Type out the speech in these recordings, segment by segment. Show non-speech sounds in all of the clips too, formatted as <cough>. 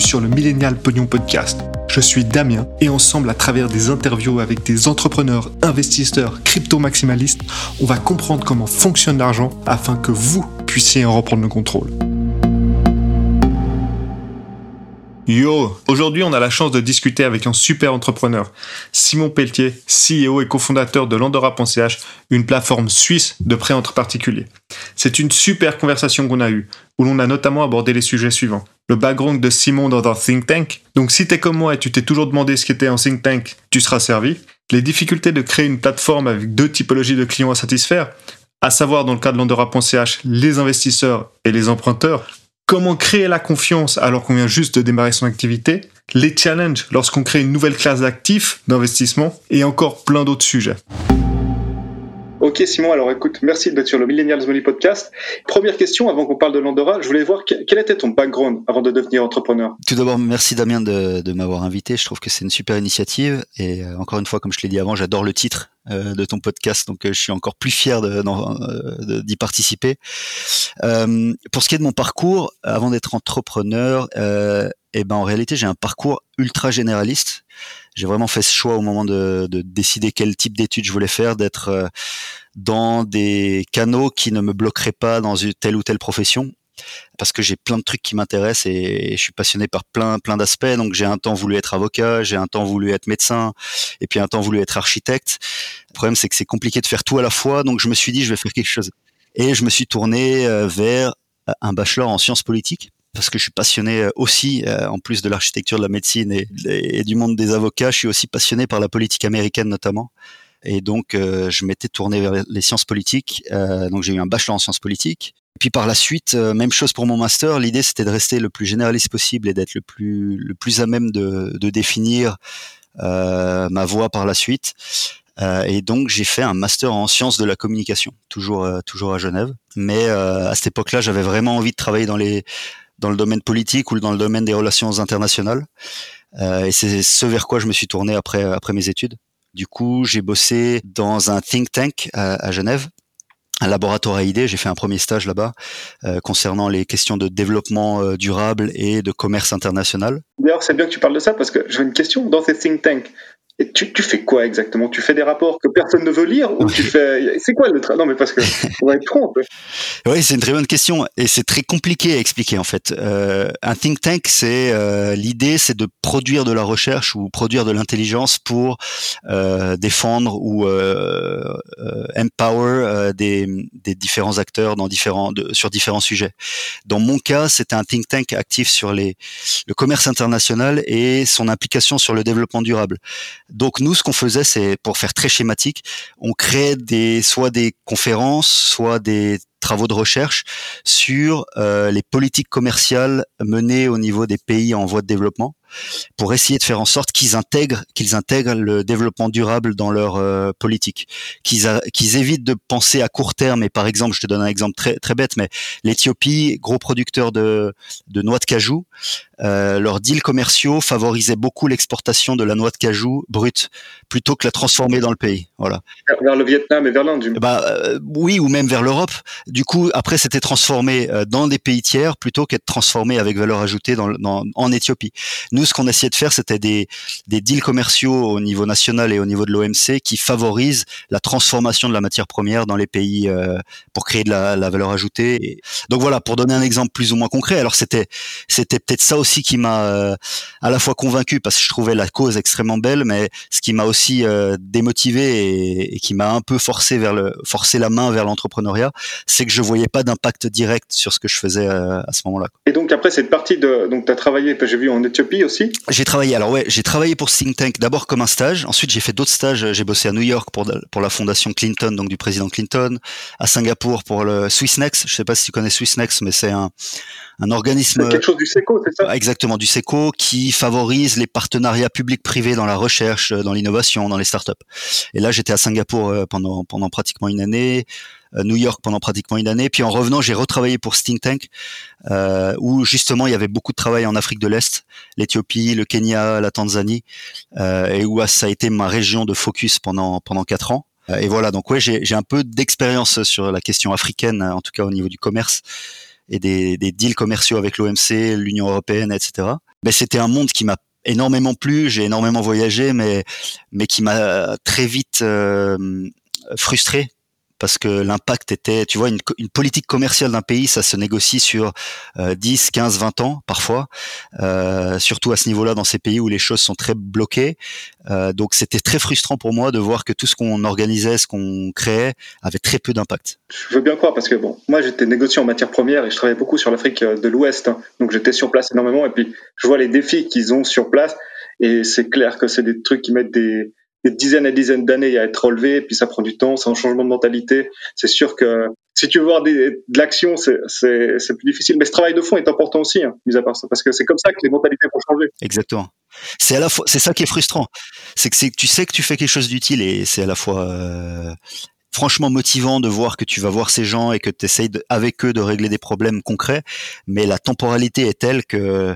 sur le Millennial Pognon Podcast. Je suis Damien et ensemble, à travers des interviews avec des entrepreneurs, investisseurs, crypto-maximalistes, on va comprendre comment fonctionne l'argent afin que vous puissiez en reprendre le contrôle. Yo, aujourd'hui on a la chance de discuter avec un super entrepreneur, Simon Pelletier, CEO et cofondateur de l'Andorra.ch, une plateforme suisse de prêts entre particuliers. C'est une super conversation qu'on a eue, où l'on a notamment abordé les sujets suivants. Le background de Simon dans un think tank, donc si t'es comme moi et tu t'es toujours demandé ce qu'était un think tank, tu seras servi. Les difficultés de créer une plateforme avec deux typologies de clients à satisfaire, à savoir dans le cas de l'Andorra.ch, les investisseurs et les emprunteurs, comment créer la confiance alors qu'on vient juste de démarrer son activité, les challenges lorsqu'on crée une nouvelle classe d'actifs, d'investissement, et encore plein d'autres sujets. Ok Simon, alors écoute, merci d'être sur le Millennials Money Podcast. Première question avant qu'on parle de l'Andorra, je voulais voir quel était ton background avant de devenir entrepreneur? Tout d'abord, merci Damien de, m'avoir invité. Je trouve que c'est une super initiative et euh, encore une fois, comme je l'ai dit avant, j'adore le titre euh, de ton podcast, donc euh, je suis encore plus fier d'y participer. pour ce qui est de mon parcours, avant d'être entrepreneur, eh ben en réalité j'ai un parcours ultra généraliste j'ai vraiment fait ce choix au moment de, de décider quel type d'études je voulais faire, d'être euh, dans des canaux qui ne me bloqueraient pas dans une telle ou telle profession parce que j'ai plein de trucs qui m'intéressent et, je suis passionné par plein plein d'aspects. Donc j'ai un temps voulu être avocat, j'ai un temps voulu être médecin et puis un temps voulu être architecte. Le problème c'est que c'est compliqué de faire tout à la fois, donc je me suis dit je vais faire quelque chose. Et je me suis tourné euh, vers un bachelor en sciences politiques parce que je suis passionné euh, aussi, euh, en plus de l'architecture de la médecine et, du monde des avocats, je suis aussi passionné par la politique américaine notamment. Et donc, euh, je m'étais tourné vers les sciences politiques. donc, j'ai eu un bachelor en sciences politiques. Et puis par la suite, même chose pour mon master. L'idée, c'était de rester le plus généraliste possible et d'être le plus le plus à même de, de définir ma voie par la suite. et donc j'ai fait un master en sciences de la communication, toujours toujours à Genève. Mais à cette époque-là, j'avais vraiment envie de travailler dans les dans le domaine politique ou dans le domaine des relations internationales. Euh, et c'est ce vers quoi je me suis tourné après après mes études. Du coup, j'ai bossé dans un think tank à, Genève, un laboratoire à idées. J'ai fait un premier stage là-bas euh, concernant les questions de développement euh, durable et de commerce international. D'ailleurs, c'est bien que tu parles de ça parce que j'ai une question. Dans ces think tanks, et tu, tu, fais quoi exactement? Tu fais des rapports que personne ne veut lire ou tu fais C'est quoi le travail Non, mais parce que <laughs> on va être peu. Oui, c'est une très bonne question et c'est très compliqué à expliquer en fait. Euh, un think tank, c'est euh, l'idée, c'est de produire de la recherche ou produire de l'intelligence pour euh, défendre ou empower des, des, différents acteurs dans différents de, sur différents sujets. Dans mon cas, c'était un think tank actif sur les le commerce international et son implication sur le développement durable. Donc nous, ce qu'on faisait, c'est pour faire très schématique, on créait des soit des conférences, soit des travaux de recherche sur euh, les politiques commerciales menées au niveau des pays en voie de développement pour essayer de faire en sorte qu'ils intègrent qu'ils intègrent le développement durable dans leur euh, politique, qu'ils qu'ils évitent de penser à court terme. Et par exemple, je te donne un exemple très très bête, mais l'Éthiopie, gros producteur de de noix de cajou, leurs deals commerciaux favorisaient beaucoup l'exportation de la noix de cajou brute plutôt que la transformer dans le pays. Voilà. Vers le Vietnam et vers l'Inde. Bah euh, oui, ou même vers l'Europe. Du coup, après, c'était transformé euh, dans des pays tiers plutôt qu'être transformé avec valeur ajoutée dans, dans, en Éthiopie. Nous, ce qu'on essayait de faire, c'était des, des deals commerciaux au niveau national et au niveau de l'OMC qui favorisent la transformation de la matière première dans les pays euh, pour créer de la, la valeur ajoutée. donc voilà, pour donner un exemple plus ou moins concret. Alors c'était c'était peut-être ça aussi qui m'a euh, à la fois convaincu parce que je trouvais la cause extrêmement belle, mais ce qui m'a aussi euh, démotivé et, qui m'a un peu forcé vers le forcé la main vers l'entrepreneuriat, c'est que je voyais pas d'impact direct sur ce que je faisais euh, à ce moment-là. Et donc après cette partie de donc tu as travaillé j'ai vu en Éthiopie aussi? J'ai travaillé alors ouais, j'ai travaillé pour Think Tank d'abord comme un stage, ensuite j'ai fait d'autres stages, j'ai bossé à New York pour pour la fondation Clinton donc du président Clinton, à Singapour pour le Swissnex, je sais pas si tu connais Swissnex mais c'est un un organisme quelque chose du SECO, c'est ça? Exactement du SECO qui favorise les partenariats publics-privés dans la recherche, dans l'innovation, dans les startups. Et là, j'étais à Singapour euh, pendant pendant pratiquement une année. Euh, New York pendant pratiquement une année. Puis en revenant, j'ai retravaillé pour Think Tank, euh, où justement il y avait beaucoup de travail en Afrique de l'Est, l'Éthiopie, le Kenya, la Tanzanie, euh, et où ça a été ma région de focus pendant pendant quatre ans. Et voilà, donc ouais, j'ai un peu d'expérience sur la question africaine, en tout cas au niveau du commerce et des, des deals commerciaux avec l'OMC, l'Union européenne, etc. Ben, c'était un monde qui m'a énormément plu, j'ai énormément voyagé, mais mais qui m'a très vite euh, frustré parce que l'impact était, tu vois, une, politique commerciale d'un pays, ça se négocie sur 10, 15, 20 ans parfois, euh, surtout à ce niveau-là dans ces pays où les choses sont très bloquées. Euh, donc c'était très frustrant pour moi de voir que tout ce qu'on organisait, ce qu'on créait, avait très peu d'impact. Je veux bien croire parce que bon, moi j'étais négociant en matière première et je travaillais beaucoup sur l'Afrique de l'Ouest, hein. donc j'étais sur place énormément et puis je vois les défis qu'ils ont sur place et c'est clair que c'est des trucs qui mettent des des dizaines et dizaines d'années à être relevé, puis ça prend du temps, c'est un changement de mentalité. C'est sûr que si tu veux voir de l'action, c'est plus difficile. Mais ce travail de fond est important aussi, hein, mis à part ça, parce que c'est comme ça que les mentalités vont changer. Exactement. C'est à la fois, c'est ça qui est frustrant. C'est que tu sais que tu fais quelque chose d'utile et c'est à la fois euh, franchement motivant de voir que tu vas voir ces gens et que tu essayes avec eux de régler des problèmes concrets, mais la temporalité est telle que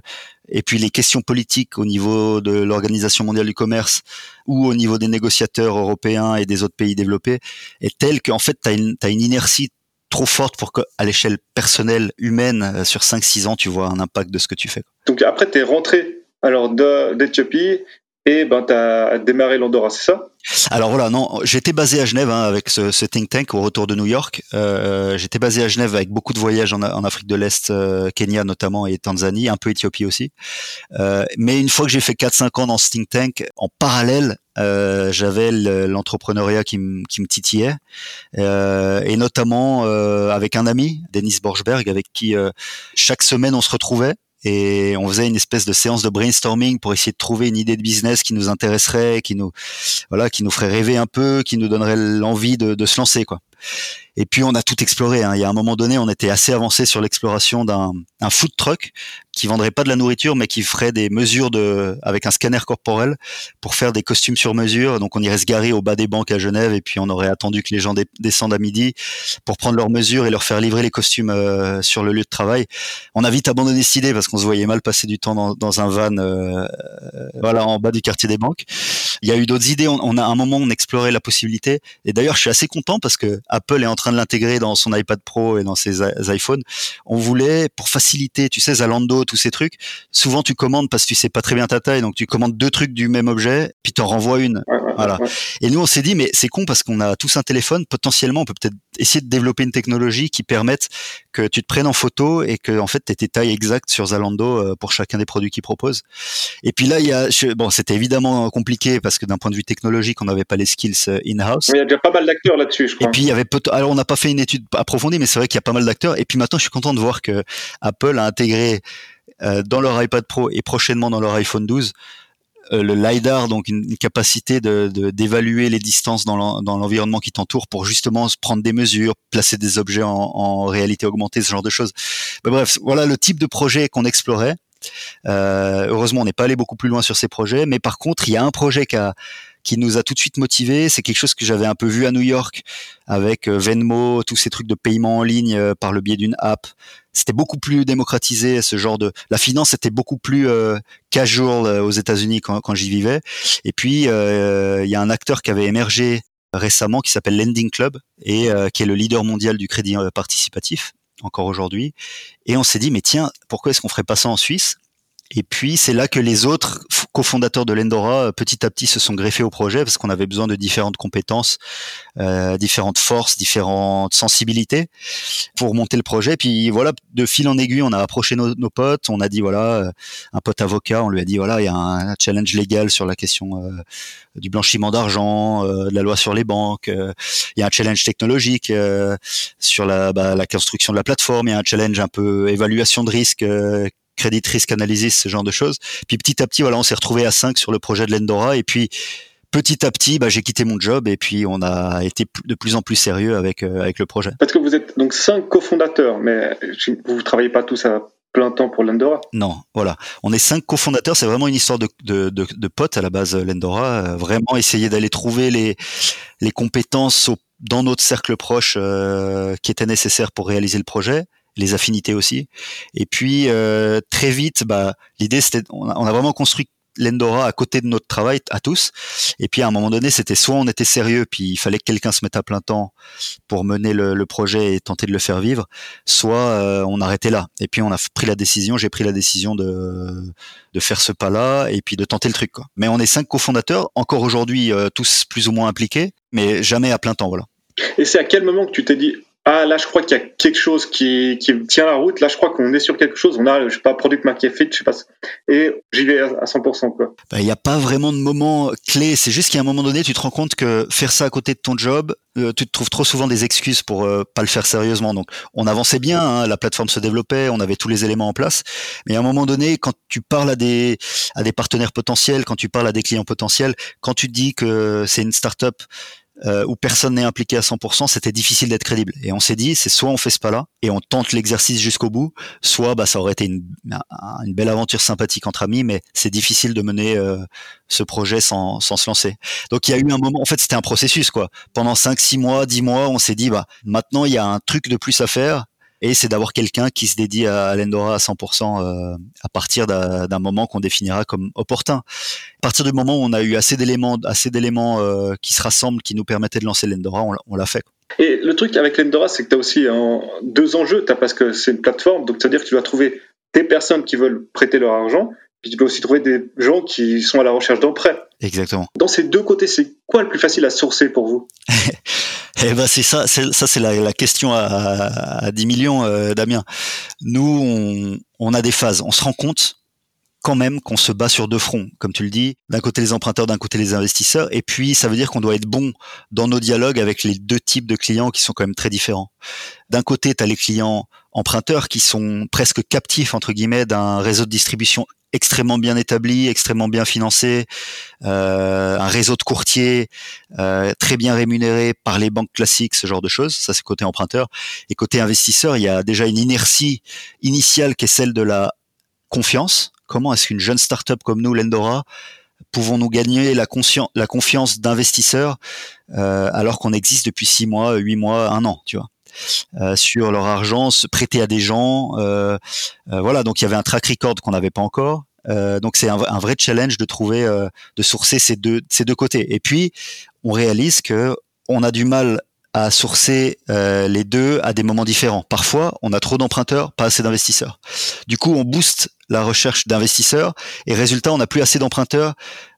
et puis les questions politiques au niveau de l'Organisation mondiale du commerce ou au niveau des négociateurs européens et des autres pays développés est telle qu'en fait tu as une, inertie trop forte pour qu'à l'échelle personnelle, humaine, euh, sur 5-6 ans, tu vois un impact de ce que tu fais. Donc après, tu es rentré alors d'Éthiopie et ben, tu as démarré l'Andorra, c'est ça? Alors voilà, non, j'étais basé à Genève hein, avec ce, ce, think tank au retour de New York. Euh, j'étais basé à Genève avec beaucoup de voyages en, en Afrique de l'Est, euh, Kenya notamment et Tanzanie, un peu Éthiopie aussi. Euh, mais une fois que j'ai fait 4-5 ans dans ce think tank, en parallèle, euh, j'avais l'entrepreneuriat qui, qui, me titillait, euh, et notamment avec un ami, Denis Borchberg, avec qui chaque semaine on se retrouvait et on faisait une espèce de séance de brainstorming pour essayer de trouver une idée de business qui nous intéresserait, qui nous voilà, qui nous ferait rêver un peu, qui nous donnerait l'envie de, de se lancer quoi. Et puis on a tout exploré. Hein. Il y a un moment donné, on était assez avancé sur l'exploration d'un un food truck qui vendrait pas de la nourriture, mais qui ferait des mesures de avec un scanner corporel pour faire des costumes sur mesure. Donc on irait se garer au bas des banques à Genève et puis on aurait attendu que les gens descendent à midi pour prendre leurs mesures et leur faire livrer les costumes euh, sur le lieu de travail. On a vite abandonné cette idée parce qu'on se voyait mal passer du temps dans, dans un van, euh, voilà, en bas du quartier des banques. Il y a eu d'autres idées. On, on, a un moment on explorait la possibilité. Et d'ailleurs, je suis assez content parce que Apple est en train de l'intégrer dans son iPad Pro et dans ses iPhones. On voulait, pour faciliter, tu sais, Zalando, tous ces trucs, souvent tu commandes parce que tu sais pas très bien ta taille, donc tu commandes deux trucs du même objet, puis t'en renvoies une. voilà. Et nous, on s'est dit, mais c'est con parce qu'on a tous un téléphone, potentiellement, on peut peut-être essayer de développer une technologie qui permette que tu te prennes en photo et que en fait tu tes tailles exactes sur Zalando euh, pour chacun des produits qu'ils proposent. Et puis là il y a bon c'était évidemment compliqué parce que d'un point de vue technologique on n'avait pas les skills euh, in-house. Il y a déjà pas mal d'acteurs là-dessus je crois. Et puis il y avait alors on n'a pas fait une étude approfondie mais c'est vrai qu'il y a pas mal d'acteurs et puis maintenant je suis content de voir que Apple a intégré dans leur iPad Pro et prochainement dans leur iPhone 12 euh, le lidar, donc une, capacité d'évaluer les distances dans l'environnement qui t'entoure pour justement se prendre des mesures, placer des objets en, réalité augmentée, ce genre de choses. Bref, voilà le type de projet qu'on explorait. Euh, heureusement, on n'est pas allé beaucoup plus loin sur ces projets, mais par contre, il y a un projet qui a qui nous a tout de suite motivés. C'est quelque chose que j'avais un peu vu à New York avec euh, Venmo, tous ces trucs de paiement en ligne euh, par le biais d'une app. C'était beaucoup plus démocratisé ce genre de la finance était beaucoup plus euh, casual euh, aux États-Unis quand, quand j'y vivais. Et puis il y a un acteur qui avait émergé récemment qui s'appelle Lending Club et qui est le leader mondial du crédit participatif encore aujourd'hui. Et on s'est dit mais tiens pourquoi est-ce qu'on ferait pas ça en Suisse? Et puis c'est là que les autres cofondateurs de l'Endora petit à petit se sont greffés au projet parce qu'on avait besoin de différentes compétences, euh, différentes forces, différentes sensibilités pour monter le projet. Puis voilà, de fil en aiguille, on a approché nos, potes, on a dit voilà, un pote avocat, on lui a dit voilà, il y a un, challenge légal sur la question euh, du blanchiment d'argent, euh, de la loi sur les banques, euh, il y a un challenge technologique euh, sur la, bah, la construction de la plateforme, il y a un challenge un peu évaluation de risque Credit Risk Analysis, ce genre de choses. Puis petit à petit, voilà, on s'est retrouvé à 5 sur le projet de l'Endora. Et puis petit à petit, bah, j'ai quitté mon job et puis on a été de plus en plus sérieux avec, euh, avec le projet. Parce que vous êtes donc 5 cofondateurs, mais vous ne travaillez pas tous à plein temps pour l'Endora? Non, voilà. On est cinq cofondateurs. C'est vraiment une histoire de, de, de, de potes à la base, l'Endora. Euh, vraiment essayer d'aller trouver les, les compétences dans notre cercle proche euh, qui étaient nécessaires pour réaliser le projet les affinités aussi. Et puis euh, très vite, bah, l'idée c'était, on a, vraiment construit l'Endora à côté de notre travail à tous. Et puis à un moment donné, c'était soit on était sérieux, puis il fallait que quelqu'un se mette à plein temps pour mener le, projet et tenter de le faire vivre, soit euh, on arrêtait là. Et puis on a pris la décision, j'ai pris la décision de, de faire ce pas-là et puis de tenter le truc. Quoi. Mais on est cinq cofondateurs, encore aujourd'hui euh, tous plus ou moins impliqués, mais jamais à plein temps. Voilà. Et c'est à quel moment que tu t'es dit ah là je crois qu'il y a quelque chose qui, qui, tient la route. Là je crois qu'on est sur quelque chose. On a je sais pas product market fit je sais pas. Et j'y vais à 100% quoi. Bah, il n'y a pas vraiment de moment clé. C'est juste qu'à un moment donné tu te rends compte que faire ça à côté de ton job euh, tu te trouves trop souvent des excuses pour euh, pas le faire sérieusement. Donc on avançait bien hein, la plateforme se développait. On avait tous les éléments en place. Mais à un moment donné quand tu parles à des à des partenaires potentiels quand tu parles à des clients potentiels quand tu dis que c'est une startup euh, où personne n'est impliqué à 100%, c'était difficile d'être crédible. Et on s'est dit, c'est soit on fait ce pas-là et on tente l'exercice jusqu'au bout, soit bah, ça aurait été une, belle aventure sympathique entre amis, mais c'est difficile de mener euh, ce projet sans, sans se lancer. Donc il y a eu un moment, en fait c'était un processus quoi. Pendant 5, 6 mois, 10 mois, on s'est dit, bah maintenant il y a un truc de plus à faire et c'est d'avoir quelqu'un qui se dédie à l'Endora à 100% euh, à partir d'un moment qu'on définira comme opportun. À partir du moment où on a eu assez d'éléments, assez d'éléments euh, qui se rassemblent, qui nous permettaient de lancer l'Endora, on, l'a fait. Et le truc avec l'Endora, c'est que tu as aussi deux enjeux. As, parce que c'est une plateforme, donc c'est-à-dire que tu dois trouver des personnes qui veulent prêter leur argent, puis tu peux aussi trouver des gens qui sont à la recherche d'emprunts. Exactement. Dans ces deux côtés, c'est quoi le plus facile à sourcer pour vous? <laughs> Eh ben c'est ça, ça c'est la, la, question à, à 10 millions, euh, Damien. Nous, on, on a des phases. On se rend compte quand même qu'on se bat sur deux fronts, comme tu le dis, d'un côté les emprunteurs, d'un côté les investisseurs, et puis ça veut dire qu'on doit être bon dans nos dialogues avec les deux types de clients qui sont quand même très différents. D'un côté, tu as les clients emprunteurs qui sont presque captifs, entre guillemets, d'un réseau de distribution extrêmement bien établi, extrêmement bien financé, euh, un réseau de courtiers euh, très bien rémunéré par les banques classiques, ce genre de choses. Ça, c'est côté emprunteur. Et côté investisseur, il y a déjà une inertie initiale qui est celle de la confiance. Comment est-ce qu'une jeune startup comme nous, Lendora, pouvons-nous gagner la, confiance d'investisseurs euh, alors qu'on existe depuis six mois, huit mois, un an, tu vois? Euh, sur leur argent, se prêter à des gens. Euh, euh, voilà, donc il y avait un track record qu'on n'avait pas encore. donc c'est un, vrai challenge de trouver, de sourcer ces deux ces deux côtés. Et puis on réalise que on a du mal à sourcer les deux à des moments différents. Parfois, on a trop d'emprunteurs, pas assez d'investisseurs. Du coup, on booste la recherche d'investisseurs et résultat, on n'a plus assez d'emprunteurs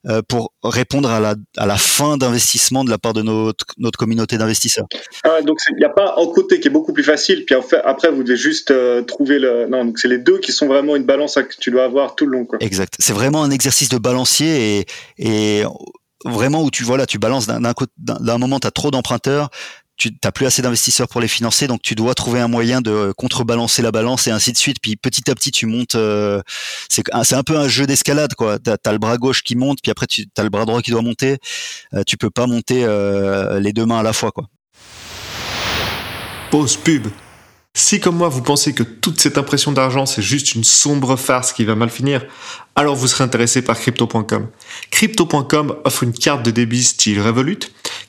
euh, pour répondre à la, à la fin d'investissement de la part de notre, notre communauté d'investisseurs. Ah, donc il n'y a pas un côté qui est beaucoup plus facile, puis après vous devez juste euh, trouver le... Non, donc c'est les deux qui sont vraiment une balance que tu dois avoir tout le long. Quoi. Exact. C'est vraiment un exercice de balancier et, et vraiment où tu voilà, tu balances d'un moment, tu as trop d'emprunteurs, tu n'as plus assez d'investisseurs pour les financer, donc tu dois trouver un moyen de contrebalancer la balance et ainsi de suite. Puis petit à petit, tu montes. Euh, c'est un peu un jeu d'escalade, quoi. T'as as le bras gauche qui monte, puis après tu as le bras droit qui doit monter. Euh, tu peux pas monter euh, les deux mains à la fois, quoi. Pause pub. Si comme moi vous pensez que toute cette impression d'argent c'est juste une sombre farce qui va mal finir, alors vous serez intéressé par crypto.com. Crypto.com offre une carte de débit style Revolut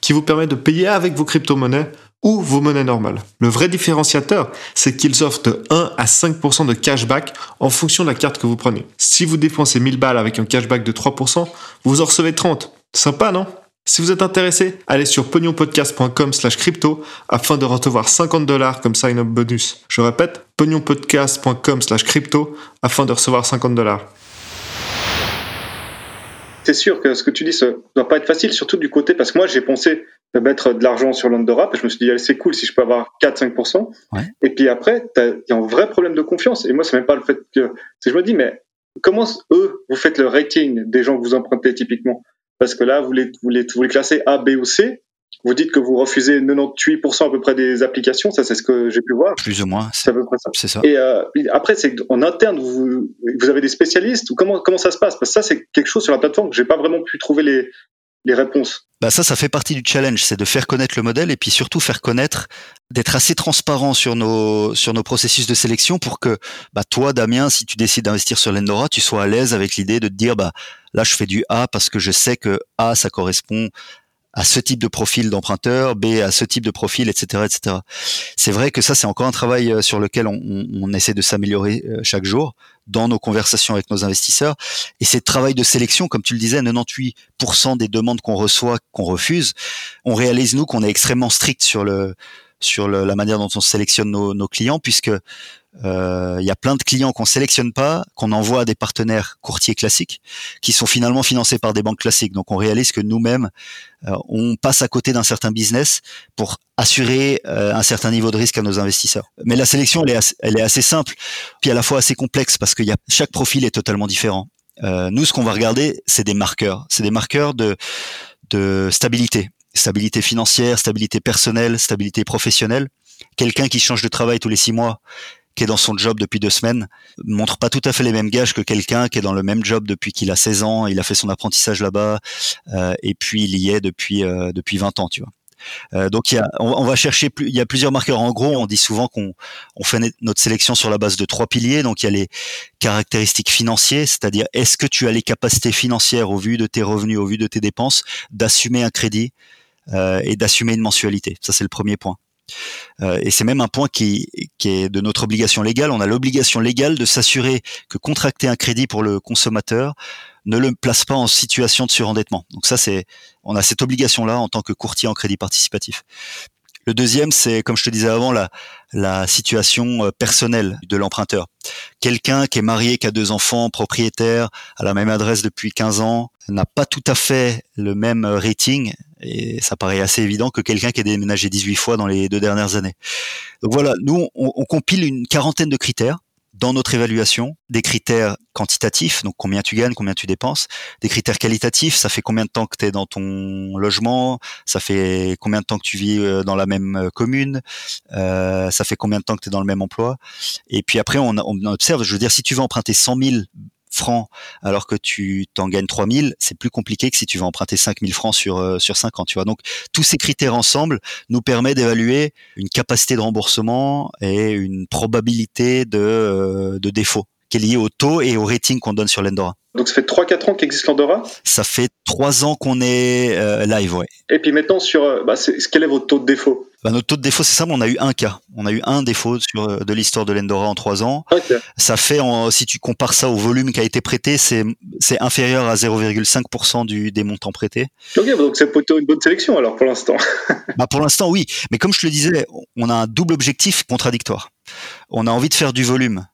qui vous permet de payer avec vos crypto-monnaies ou vos monnaies normales. Le vrai différenciateur, c'est qu'ils offrent de 1 à 5% de cashback en fonction de la carte que vous prenez. Si vous dépensez 1000 balles avec un cashback de 3%, vous en recevez 30. Sympa, non? Si vous êtes intéressé, allez sur pognonpodcast.com slash crypto afin de recevoir 50 dollars comme sign-up bonus. Je répète, pognonpodcast.com slash crypto afin de recevoir 50 dollars. C'est sûr que ce que tu dis, ça doit pas être facile, surtout du côté, parce que moi j'ai pensé de mettre de l'argent sur l'Andorra, je me suis dit, c'est cool si je peux avoir 4-5%. Et puis après, il y a un vrai problème de confiance. Et moi, c'est même pas le fait que. Je me dis, mais comment eux, vous faites le rating des gens que vous empruntez typiquement? Parce que là, vous les, vous les, vous les classez A, B ou C. Vous dites que vous refusez 98% à peu près des applications, ça c'est ce que j'ai pu voir. Plus ou moins, c'est à peu près ça. C'est ça. Et euh, après, c'est en interne, vous, vous avez des spécialistes ou comment comment ça se passe? Parce que ça, c'est quelque chose sur la plateforme que j'ai pas vraiment pu trouver les les réponses. Bah ça, ça fait partie du challenge, c'est de faire connaître le modèle et puis surtout faire connaître, d'être assez transparent sur nos sur nos processus de sélection pour que bah toi, Damien, si tu décides d'investir sur l'Endora, tu sois à l'aise avec l'idée de te dire bah là je fais du A parce que je sais que A ça correspond à ce type de profil d'emprunteur, B à ce type de profil, etc., etc. C'est vrai que ça, c'est encore un travail euh, sur lequel on, on essaie de s'améliorer euh, chaque jour dans nos conversations avec nos investisseurs. Et c'est travail de sélection, comme tu le disais, 98% des demandes qu'on reçoit, qu'on refuse, on réalise nous qu'on est extrêmement strict sur le sur le, la manière dont on sélectionne nos, nos clients, puisque il euh, y a plein de clients qu'on sélectionne pas, qu'on envoie à des partenaires courtiers classiques, qui sont finalement financés par des banques classiques. Donc on réalise que nous-mêmes, euh, on passe à côté d'un certain business pour assurer euh, un certain niveau de risque à nos investisseurs. Mais la sélection, elle est assez, simple, puis à la fois assez complexe parce que y a, chaque profil est totalement différent. nous, ce qu'on va regarder, c'est des marqueurs. C'est des marqueurs de, de stabilité stabilité financière, stabilité personnelle, stabilité professionnelle. Quelqu'un qui change de travail tous les six mois, qui est dans son job depuis deux semaines montre pas tout à fait les mêmes gages que quelqu'un qui est dans le même job depuis qu'il a 16 ans, il a fait son apprentissage là-bas euh, et puis il y est depuis euh, depuis 20 ans, tu vois. Euh, donc il y a, on, va chercher plus, il y a plusieurs marqueurs. En gros, on dit souvent qu'on on fait notre sélection sur la base de trois piliers. Donc il y a les caractéristiques financières, c'est-à-dire est-ce que tu as les capacités financières au vu de tes revenus, au vu de tes dépenses, d'assumer un crédit euh, et d'assumer une mensualité. Ça c'est le premier point. Euh, et c'est même un point qui, est de notre obligation légale. On a l'obligation légale de s'assurer que contracter un crédit pour le consommateur ne le place pas en situation de surendettement. Donc ça, c'est, on a cette obligation-là en tant que courtier en crédit participatif. Le deuxième, c'est, comme je te disais avant, la, la situation euh, personnelle de l'emprunteur. Quelqu'un qui est marié, qui a deux enfants, propriétaire, à la même adresse depuis 15 ans, n'a pas tout à fait le même rating, et ça paraît assez évident que quelqu'un qui a déménagé 18 fois dans les deux dernières années. Donc voilà, nous, on, on compile une quarantaine de critères dans notre évaluation des critères quantitatifs, donc combien tu gagnes, combien tu dépenses, des critères qualitatifs, ça fait combien de temps que tu es dans ton logement, ça fait combien de temps que tu vis euh, dans la même euh, commune, euh, ça fait combien de temps que tu es dans le même emploi. Et puis après, on, on observe, je veux dire, si tu veux emprunter 100 000 francs alors que tu t'en gagnes 3000, c'est plus compliqué que si tu vas emprunter 5000 francs sur euh, sur 5 ans, tu vois. Donc tous ces critères ensemble nous permettent d'évaluer une capacité de remboursement et une probabilité de euh, de défaut qui est liée au taux et au rating qu'on donne sur l'Endora. Donc ça fait 3-4 ans qu'existe l'Andorra Ça fait 3 ans qu'on est euh, live, ouais. Et puis maintenant, sur, euh, bah, quel est votre taux de défaut? Bah, Notre taux de défaut, c'est simple, on a eu un cas. On a eu un défaut sur, euh, de l'histoire de l'Endora en 3 ans. Ça fait, en, si tu compares ça au volume qui a été prêté, c'est inférieur à 0,5% du, des montants prêtés. Ok, donc c'est plutôt une bonne sélection alors pour l'instant. <laughs> bah, pour l'instant, oui. Mais comme je te le disais, on a un double objectif contradictoire. On a envie de faire du volume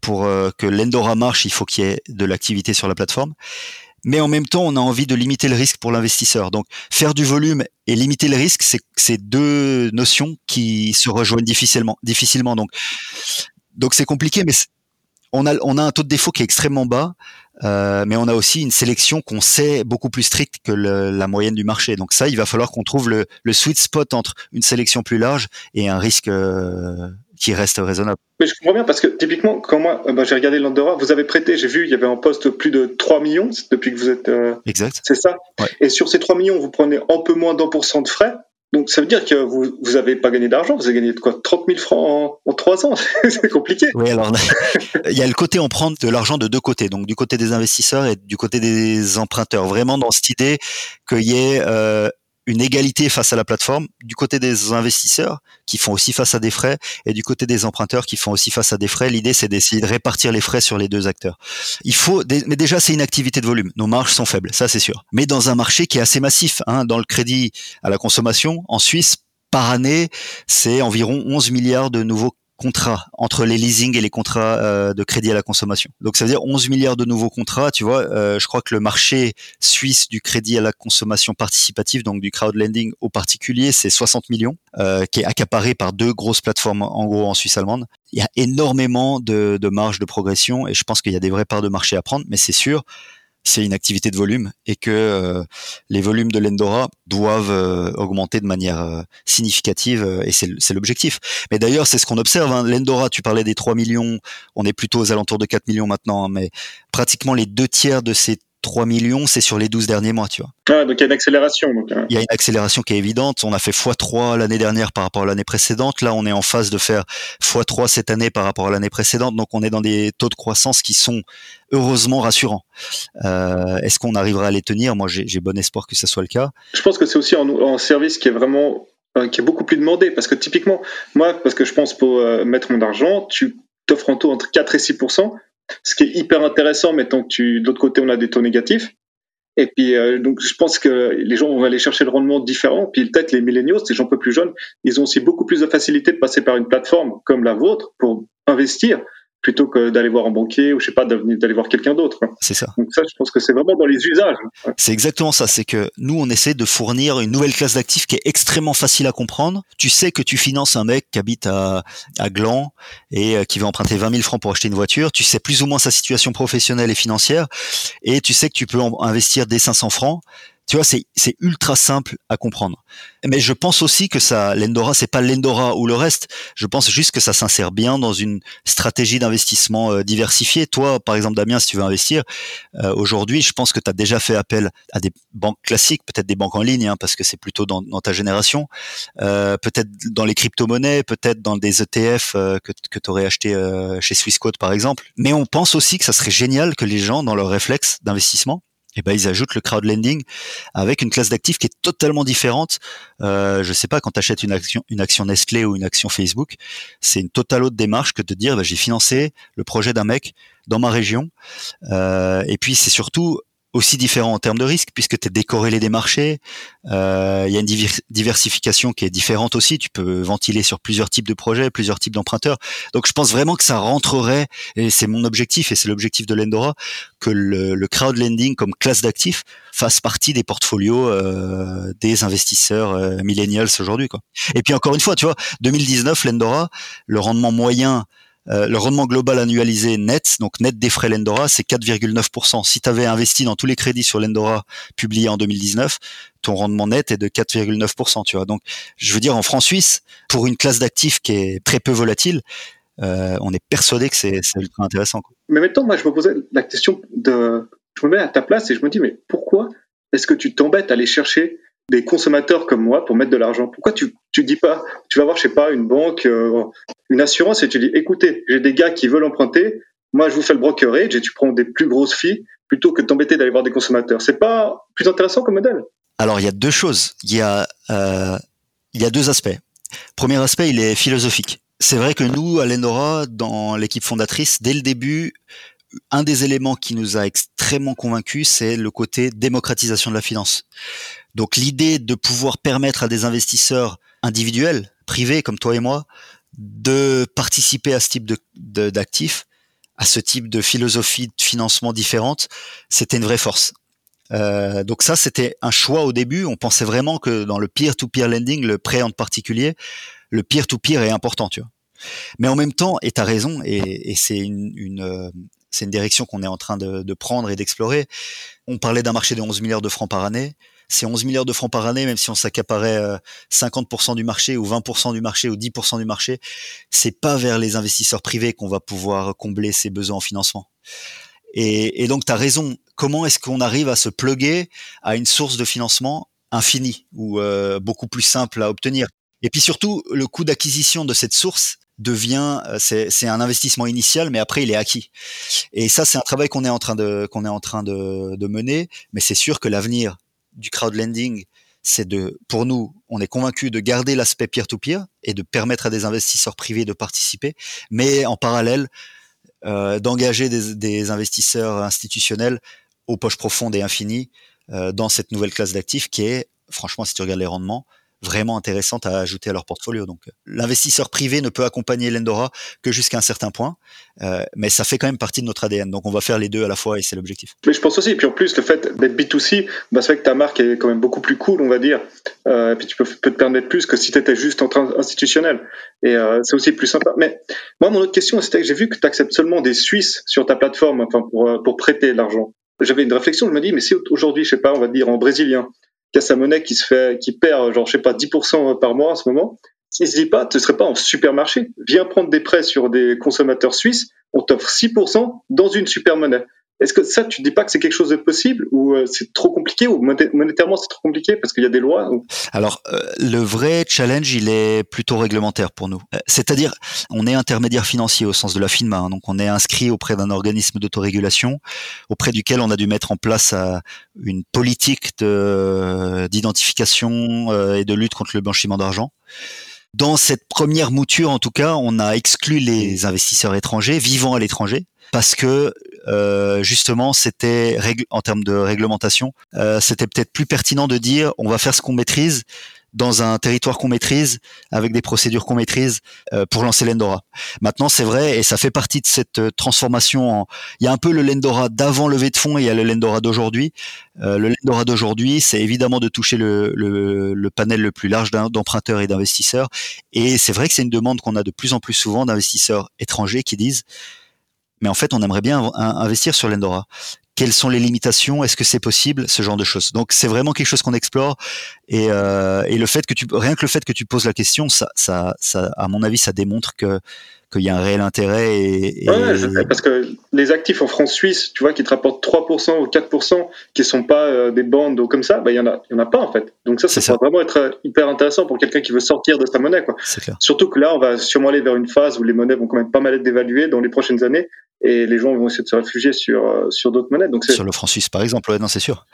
pour euh, que l'Endora marche, il faut qu'il y ait de l'activité sur la plateforme. Mais en même temps, on a envie de limiter le risque pour l'investisseur. Donc, faire du volume et limiter le risque, c'est deux notions qui se rejoignent difficilement. difficilement. Donc, donc c'est compliqué, mais on a, on a un taux de défaut qui est extrêmement bas, euh, mais on a aussi une sélection qu'on sait beaucoup plus stricte que le, la moyenne du marché. Donc ça, il va falloir qu'on trouve le, le, sweet spot entre une sélection plus large et un risque euh, qui reste raisonnable. Mais je comprends bien parce que typiquement, quand moi euh, bah, j'ai regardé l'Andorra, vous avez prêté, j'ai vu, il y avait en poste plus de 3 millions depuis que vous êtes. Euh, exact. C'est ça. Ouais. Et sur ces 3 millions, vous prenez un peu moins d'un pour cent de frais. Donc ça veut dire que vous vous avez pas gagné d'argent, vous avez gagné de quoi 30 000 francs en, en 3 ans, <laughs> c'est compliqué. Oui, alors <laughs> il y a le côté on prend de l'argent de deux côtés, donc du côté des investisseurs et du côté des emprunteurs, vraiment dans cette idée qu'il y ait euh, une égalité face à la plateforme du côté des investisseurs qui font aussi face à des frais et du côté des emprunteurs qui font aussi face à des frais. L'idée, c'est d'essayer de répartir les frais sur les deux acteurs. Il faut, mais déjà, c'est une activité de volume. Nos marges sont faibles, ça c'est sûr. Mais dans un marché qui est assez massif, hein, dans le crédit à la consommation, en Suisse, par année, c'est environ 11 milliards de nouveaux contrats entre les leasing et les contrats euh, de crédit à la consommation. Donc ça veut dire 11 milliards de nouveaux contrats. Tu vois, euh, je crois que le marché suisse du crédit à la consommation participative, donc du crowd lending au particulier, c'est 60 millions, euh, qui est accaparé par deux grosses plateformes en gros en Suisse allemande. Il y a énormément de, de marge de progression et je pense qu'il y a des vraies parts de marché à prendre, mais c'est sûr c'est une activité de volume et que euh, les volumes de l'Endora doivent euh, augmenter de manière euh, significative et c'est l'objectif. Mais d'ailleurs, c'est ce qu'on observe. Hein. L'Endora, tu parlais des 3 millions, on est plutôt aux alentours de 4 millions maintenant, hein, mais pratiquement les deux tiers de ces 3 millions, c'est sur les 12 derniers mois, tu vois. Ah, donc il y a une accélération. Hein. Il y a une accélération qui est évidente. On a fait x3 l'année dernière par rapport à l'année précédente. Là, on est en phase de faire x3 cette année par rapport à l'année précédente. Donc, on est dans des taux de croissance qui sont heureusement rassurants. Euh, Est-ce qu'on arrivera à les tenir? Moi, j'ai bon espoir que ce soit le cas. Je pense que c'est aussi un, service qui est vraiment euh, qui est beaucoup plus demandé parce que typiquement, moi, parce que je pense pour euh, mettre mon argent, tu t'offres un taux entre 4 et 6 ce qui est hyper intéressant, mettons que tu, de l'autre côté, on a des taux négatifs. Et puis, euh, donc, je pense que les gens vont aller chercher le rendement différent. Puis, peut-être les milléniaux, ces gens un peu plus jeunes, ils ont aussi beaucoup plus de facilité de passer par une plateforme comme la vôtre pour investir plutôt que d'aller voir un banquier ou je sais pas d'aller voir quelqu'un d'autre. C'est ça. Donc ça, je pense que c'est vraiment dans les usages. C'est exactement ça. C'est que nous, on essaie de fournir une nouvelle classe d'actifs qui est extrêmement facile à comprendre. Tu sais que tu finances un mec qui habite à, à Gland et euh, qui va emprunter 20 000 francs pour acheter une voiture. Tu sais plus ou moins sa situation professionnelle et financière et tu sais que tu peux investir des 500 francs tu vois, c'est, ultra simple à comprendre. Mais je pense aussi que ça, l'Endora, c'est pas l'Endora ou le reste. Je pense juste que ça s'insère bien dans une stratégie d'investissement euh, diversifiée. Toi, par exemple, Damien, si tu veux investir, euh, aujourd'hui, je pense que tu as déjà fait appel à des banques classiques, peut-être des banques en ligne, hein, parce que c'est plutôt dans, dans, ta génération, euh, peut-être dans les crypto-monnaies, peut-être dans des ETF euh, que, que tu aurais acheté chez Swissquote, par exemple. Mais on pense aussi que ça serait génial que les gens, dans leur réflexe d'investissement, et eh ben ils ajoutent le crowdlending avec une classe d'actifs qui est totalement différente. Euh, je sais pas quand tu achètes une action, une action Nestlé ou une action Facebook, c'est une totale autre démarche que de dire bah, j'ai financé le projet d'un mec dans ma région. Euh, et puis c'est surtout aussi différent en termes de risque puisque tu es décorrélé des marchés. Euh, il y a une diversification qui est différente aussi. Tu peux ventiler sur plusieurs types de projets, plusieurs types d'emprunteurs. Donc je pense vraiment que ça rentrerait, et c'est mon objectif et c'est l'objectif de l'Endora, que le, le crowd lending comme classe d'actifs fasse partie des portfolios euh, des investisseurs euh, millennials aujourd'hui. Et puis encore une fois, tu vois, 2019, l'Endora, le rendement moyen euh, le rendement global annualisé net, donc net des frais Lendora, c'est 4,9%. Si tu avais investi dans tous les crédits sur Lendora publiés en 2019, ton rendement net est de 4,9%. Tu vois. Donc, je veux dire, en franc suisse, pour une classe d'actifs qui est très peu volatile, euh, on est persuadé que c'est ultra intéressant. Mais maintenant, moi, je me posais la question de, je me mets à ta place et je me dis, mais pourquoi est-ce que tu t'embêtes à aller chercher des consommateurs comme moi pour mettre de l'argent Pourquoi tu tu dis pas, tu vas voir, je sais pas, une banque, euh, une assurance et tu dis, écoutez, j'ai des gars qui veulent emprunter, moi je vous fais le brokerage et tu prends des plus grosses filles plutôt que de t'embêter d'aller voir des consommateurs. C'est pas plus intéressant comme modèle Alors il y a deux choses. Il y a euh, il y a deux aspects. Premier aspect, il est philosophique. C'est vrai que nous, à l'Enora, dans l'équipe fondatrice, dès le début, un des éléments qui nous a extrêmement convaincus, c'est le côté démocratisation de la finance. Donc l'idée de pouvoir permettre à des investisseurs individuels, privés comme toi et moi, de participer à ce type d'actifs, à ce type de philosophie de financement différente, c'était une vraie force. Euh, donc ça, c'était un choix au début. On pensait vraiment que dans le peer-to-peer lending, le prêt en particulier, le peer-to-peer est important, tu vois. Mais en même temps, et tu as raison, et, c'est une, une euh, c'est une direction qu'on est en train de, de prendre et d'explorer. On parlait d'un marché de 11 milliards de francs par année c'est 11 milliards de francs par année, même si on s'accaparait 50% euh, du marché ou 20% du marché ou 10% du marché, c'est pas vers les investisseurs privés qu'on va pouvoir combler ces besoins en financement. Et, donc, tu as raison. Comment est-ce qu'on arrive à se pluguer à une source de financement infinie ou euh, beaucoup plus simple à obtenir? Et puis surtout, le coût d'acquisition de cette source devient euh, c'est un investissement initial mais après il est acquis. Et ça c'est un travail qu'on est en train de qu'on est en train de, de mener. Mais c'est sûr que l'avenir du crowdlending, c'est de, pour nous, on est convaincu de garder l'aspect peer-to-peer et de permettre à des investisseurs privés de participer, mais en parallèle, euh, d'engager des, investisseurs institutionnels aux poches profondes et infinies euh, dans cette nouvelle classe d'actifs qui est, franchement, si tu regardes les rendements, vraiment intéressantes à ajouter à leur portfolio. Donc, l'investisseur privé ne peut accompagner l'Endora que jusqu'à un certain point, euh, mais ça fait quand même partie de notre ADN. Donc, on va faire les deux à la fois et c'est l'objectif. Mais je pense aussi, et puis en plus, le fait d'être B2C, bah, c'est vrai que ta marque est quand même beaucoup plus cool, on va dire. Euh, et puis tu peux, te permettre plus que si tu étais juste en train institutionnel. Et euh, c'est aussi plus sympa. Mais moi, mon autre question, c'était que j'ai vu que tu acceptes seulement des Suisses sur ta plateforme enfin, pour, euh, pour prêter l'argent. J'avais une réflexion, je me dis, mais si aujourd'hui, je sais pas, on va dire en brésilien, qui a sa monnaie qui se fait, qui perd, genre, je sais pas, 10% par mois en ce moment, il se dit pas, tu serais pas en supermarché. Viens prendre des prêts sur des consommateurs suisses, on t'offre 6% dans une super monnaie. Est-ce que ça, tu dis pas que c'est quelque chose de possible ou euh, c'est trop compliqué ou monétairement c'est trop compliqué parce qu'il y a des lois Alors, euh, le vrai challenge, il est plutôt réglementaire pour nous. Euh, c'est-à-dire, on est intermédiaire financier au sens de la FINMA, hein, donc on est inscrit auprès d'un organisme d'autorégulation auprès duquel on a dû mettre en place une politique d'identification et de lutte contre le blanchiment d'argent. Dans cette première mouture, en tout cas, on a exclu les investisseurs étrangers vivant à l'étranger parce que euh, justement, c'était en termes de réglementation, euh, c'était peut-être plus pertinent de dire on va faire ce qu'on maîtrise dans un territoire qu'on maîtrise, avec des procédures qu'on maîtrise, euh, pour lancer l'Endora. Maintenant, c'est vrai, et ça fait partie de cette euh, transformation. En... Il y a un peu le Lendora d'avant levée de fonds et il y a le Lendora d'aujourd'hui. Euh, le Lendora d'aujourd'hui, c'est évidemment de toucher le, le, le, panel le plus large d'emprunteurs et d'investisseurs. Et c'est vrai que c'est une demande qu'on a de plus en plus souvent d'investisseurs étrangers qui disent mais en fait, on aimerait bien investir sur l'Endora quelles sont les limitations? Est-ce que c'est possible? Ce genre de choses. Donc c'est vraiment quelque chose qu'on explore et, euh, et, le fait que tu rien que le fait que tu poses la question, ça, ça, ça à mon avis, ça démontre que qu'il y a un réel intérêt. Et, et... Ouais, je sais, parce que les actifs en France suisse, tu vois, qui te rapportent 3% ou 4%, qui sont pas euh, des bandes comme ça, bah, il y en a, y en a pas en fait. Donc ça, ça, ça. vraiment être euh, hyper intéressant pour quelqu'un qui veut sortir de sa monnaie, quoi. Clair. Surtout que là, on va sûrement aller vers une phase où les monnaies vont quand même pas mal être dévaluées dans les prochaines années et les gens vont essayer de se réfugier sur euh, sur d'autres monnaies. Donc sur le franc suisse par exemple, ouais, non c'est sûr.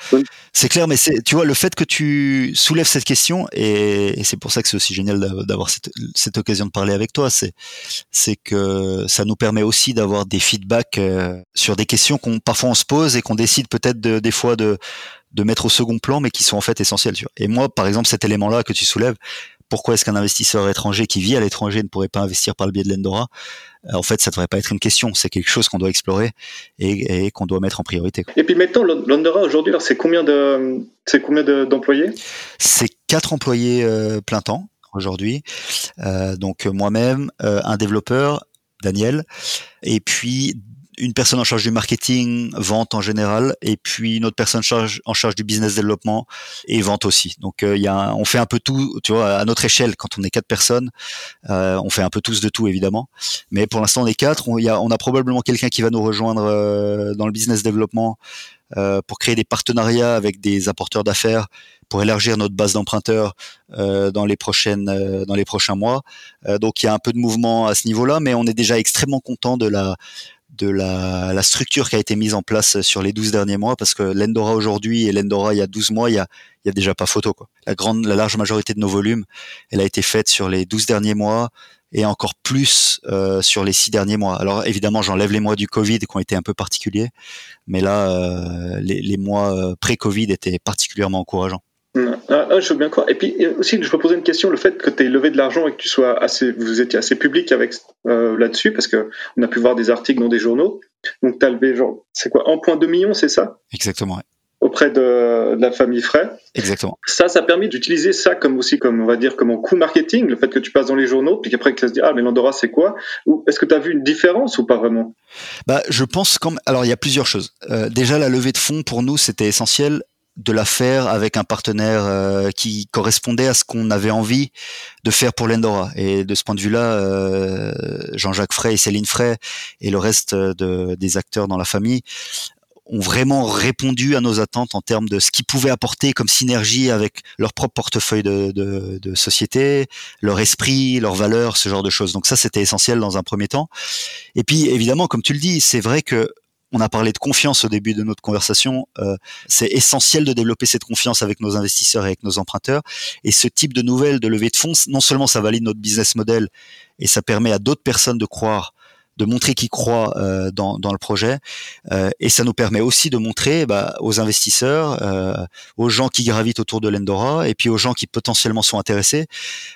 C'est clair, mais c'est tu vois le fait que tu soulèves cette question et, et c'est pour ça que c'est aussi génial d'avoir cette, cette occasion de parler avec toi, c'est c'est que ça nous permet aussi d'avoir des feedbacks euh, sur des questions qu'on parfois on se pose et qu'on décide peut-être de, des fois de de mettre au second plan, mais qui sont en fait essentiels. Tu vois. Et moi, par exemple, cet élément-là que tu soulèves, pourquoi est-ce qu'un investisseur étranger qui vit à l'étranger ne pourrait pas investir par le biais de l'Endora? En fait, ça ne devrait pas être une question, c'est quelque chose qu'on doit explorer et, qu'on doit mettre en priorité. Et puis maintenant, l'Endora aujourd'hui, c'est combien de, c'est combien d'employés? C'est quatre employés euh, plein temps aujourd'hui. Euh, donc moi-même, euh, un développeur, Daniel, et puis une personne en charge du marketing, vente en général, et puis une autre personne en charge, en charge du business développement et vente aussi. Donc euh, y a, on fait un peu tout, tu vois, à notre échelle, quand on est quatre personnes, euh, on fait un peu tous de tout évidemment. Mais pour l'instant on est quatre. On, y a, on a probablement quelqu'un qui va nous rejoindre euh, dans le business développement pour créer des partenariats avec des apporteurs d'affaires pour élargir notre base d'emprunteurs euh, dans les prochaines dans les prochains mois. donc il y a un peu de mouvement à ce niveau-là, mais on est déjà extrêmement content de la de la, structure qui a été mise en place sur les 12 derniers mois, parce que l'Endora aujourd'hui et l'Endora il y a 12 mois, il y a, il y a déjà pas photo. Quoi. La grande, la large majorité de nos volumes, elle a été faite sur les 12 derniers mois et encore plus euh, sur les 6 derniers mois. Alors évidemment, j'enlève les mois du Covid qui ont été un peu particuliers, mais là, euh, les, les, mois euh, pré-Covid étaient particulièrement encourageants. Ah, ah, je veux bien croire. Et puis aussi, je peux poser une question le fait que tu aies levé de l'argent et que tu sois assez, vous étiez assez public avec euh, là-dessus, parce que on a pu voir des articles dans des journaux. Donc, tu as levé, genre, c'est quoi, 1,2 million, c'est ça? Exactement. Auprès de, la famille Fray. Exactement. Ça, ça a permis d'utiliser ça comme aussi, comme on va dire, comme un coup marketing, le fait que tu passes dans les journaux, puis qu'après, que se dit, ah, mais l'Andorra, c'est quoi? Ou est-ce que tu as vu une différence ou pas vraiment? Bah, Je pense comme. Alors, il y a plusieurs choses. Euh, déjà, la levée de fonds, pour nous, c'était essentiel de la faire avec un partenaire euh, qui correspondait à ce qu'on avait envie de faire pour l'Endora. Et de ce point de vue-là, euh, Jean-Jacques Frey et Céline Frey et le reste de, des acteurs dans la famille ont vraiment répondu à nos attentes en termes de ce qu'ils pouvaient apporter comme synergie avec leur propre portefeuille de, de, de société, leur esprit, leurs valeurs, ce genre de choses. Donc ça, c'était essentiel dans un premier temps. Et puis, évidemment, comme tu le dis, c'est vrai que on a parlé de confiance au début de notre conversation. Euh, c'est essentiel de développer cette confiance avec nos investisseurs et avec nos emprunteurs. Et ce type de nouvelles de levée de fonds, non seulement ça valide notre business model et ça permet à d'autres personnes de croire de montrer qu'ils croient euh, dans, dans, le projet. Euh, et ça nous permet aussi de montrer bah, aux investisseurs, euh, aux gens qui gravitent autour de l'Endora, et puis aux gens qui potentiellement sont intéressés,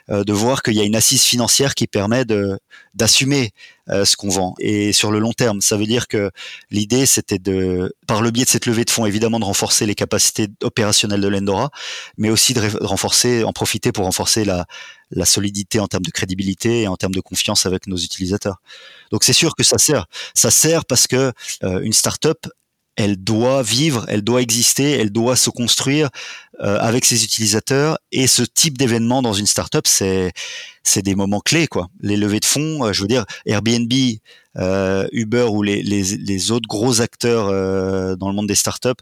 de voir qu'il y a une assise financière qui permet de d'assumer ce qu'on vend. Et sur le long terme, ça veut dire que l'idée, c'était de, par le biais de cette levée de fonds, évidemment, de renforcer les capacités opérationnelles de l'Endora, mais aussi de renforcer, en profiter pour renforcer la, la solidité en termes de crédibilité et en termes de confiance avec nos utilisateurs. Donc c'est sûr que ça sert. Ça sert parce que euh, une startup, elle doit vivre, elle doit exister, elle doit se construire euh, avec ses utilisateurs. Et ce type d'événement dans une startup, c'est c'est des moments clés, quoi. Les levées de fonds, euh, je veux dire, Airbnb, euh, Uber ou les, les, les, autres gros acteurs euh, dans le monde des startups,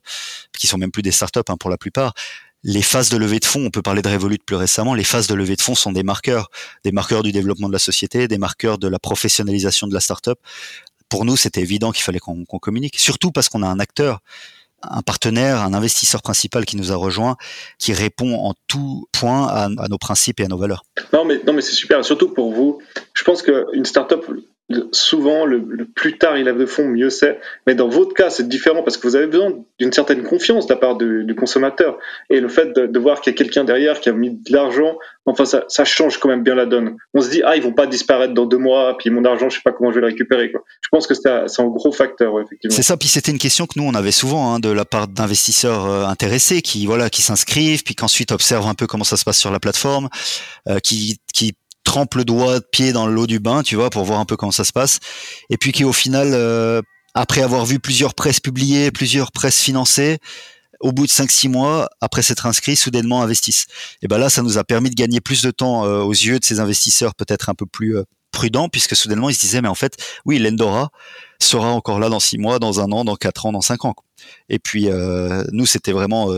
qui sont même plus des startups hein, pour la plupart, les phases de levée de fonds, on peut parler de Revolut plus récemment, les phases de levée de fonds sont des marqueurs, des marqueurs du développement de la société, des marqueurs de la professionnalisation de la startup pour nous, c'était évident qu'il fallait qu'on communique, surtout parce qu'on a un acteur un partenaire, un investisseur principal qui nous a rejoint, qui répond en tout point à, nos principes et à nos valeurs. Non, mais, non, mais c'est super, surtout pour vous. Je pense qu'une startup, souvent, le, plus tard il lève de fonds, mieux c'est. Mais dans votre cas, c'est différent parce que vous avez besoin d'une certaine confiance de la part du, consommateur. Et le fait de, voir qu'il y a quelqu'un derrière qui a mis de l'argent, enfin, ça, ça, change quand même bien la donne. On se dit, ah, ils vont pas disparaître dans deux mois, puis mon argent, je sais pas comment je vais le récupérer. Quoi. Je pense que c'est un gros facteur, effectivement. C'est ça, puis c'était une question que nous, on avait souvent hein, de la part d'investisseurs euh, intéressés qui, voilà, qui s'inscrivent, puis qu'ensuite observent un peu comment ça se passe sur la plateforme, euh, qui, qui trempe le doigt de pied dans l'eau du bain, tu vois, pour voir un peu comment ça se passe. Et puis qui au final, euh, après avoir vu plusieurs presses publiées, plusieurs presses financées, au bout de 5-6 mois, après s'être inscrit, soudainement investissent. Et ben là, ça nous a permis de gagner plus de temps euh, aux yeux de ces investisseurs peut-être un peu plus euh, prudents, puisque soudainement ils se disaient, mais en fait, oui, l'Endora sera encore là dans 6 mois, dans un an, dans 4 ans, dans 5 ans. Et puis, nous, c'était vraiment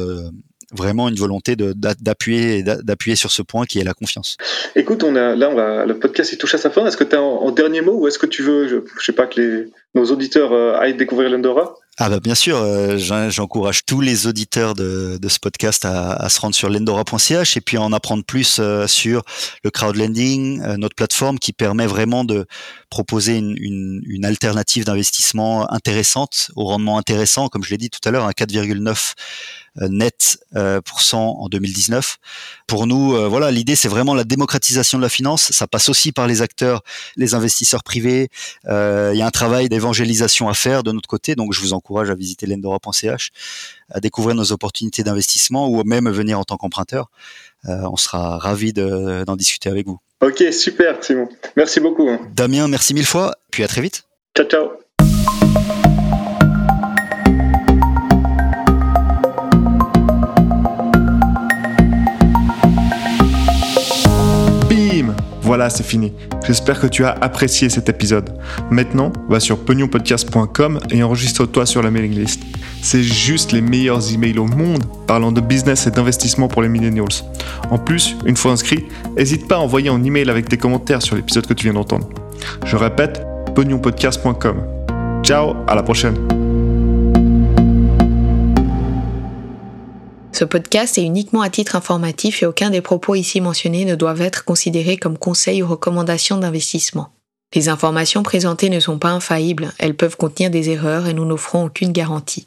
vraiment une volonté d'appuyer d'appuyer sur ce point qui est la confiance. Écoute, on a là on va le podcast il touche à sa fin. Est-ce que tu as en, dernier mot ou est-ce que tu veux je, je sais pas que les nos auditeurs euh, aillent découvrir l'Endora? Ah bah bien sûr, euh, j'encourage tous les auditeurs de, de ce podcast à, à, se rendre sur lendora.ch et puis à en apprendre plus euh, sur le crowdlending, notre plateforme qui permet vraiment de proposer une, une, une alternative d'investissement intéressante, au rendement intéressant, comme je l'ai dit tout à l'heure, un 4,9 net pour cent en 2019. Pour nous, voilà, l'idée c'est vraiment la démocratisation de la finance. Ça passe aussi par les acteurs, les investisseurs privés. Il y a un travail évangélisation à faire de notre côté. Donc, je vous encourage à visiter lendora.ch, à découvrir nos opportunités d'investissement ou même venir en tant qu'emprunteur. Euh, on sera ravi d'en discuter avec vous. Ok, super, Simon. Merci beaucoup. Hein. Damien, merci mille fois. Puis à très vite. Ciao, ciao. Voilà, c'est fini. J'espère que tu as apprécié cet épisode. Maintenant, va sur pegnonpodcast.com et enregistre-toi sur la mailing list. C'est juste les meilleurs emails au monde parlant de business et d'investissement pour les millennials. En plus, une fois inscrit, n'hésite pas à envoyer un email avec tes commentaires sur l'épisode que tu viens d'entendre. Je répète, pegnonpodcast.com. Ciao, à la prochaine. Ce podcast est uniquement à titre informatif et aucun des propos ici mentionnés ne doivent être considérés comme conseils ou recommandations d'investissement. Les informations présentées ne sont pas infaillibles, elles peuvent contenir des erreurs et nous n'offrons aucune garantie.